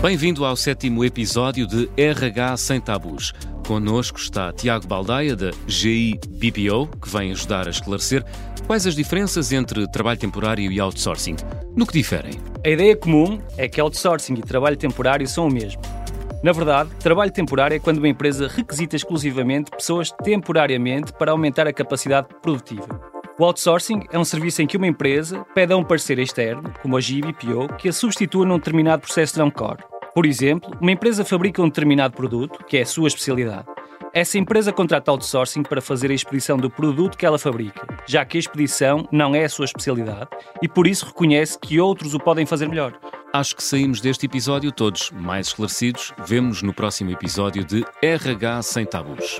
Bem-vindo ao sétimo episódio de RH Sem Tabus. Connosco está Tiago Baldaia, da GI BPO, que vem ajudar a esclarecer quais as diferenças entre trabalho temporário e outsourcing. No que diferem? A ideia comum é que outsourcing e trabalho temporário são o mesmo. Na verdade, trabalho temporário é quando uma empresa requisita exclusivamente pessoas temporariamente para aumentar a capacidade produtiva. O outsourcing é um serviço em que uma empresa pede a um parceiro externo, como a GBPO, que a substitua num determinado processo não core. Por exemplo, uma empresa fabrica um determinado produto, que é a sua especialidade. Essa empresa contrata outsourcing para fazer a expedição do produto que ela fabrica, já que a expedição não é a sua especialidade e por isso reconhece que outros o podem fazer melhor. Acho que saímos deste episódio todos mais esclarecidos. Vemo-nos no próximo episódio de RH Sem Tabus.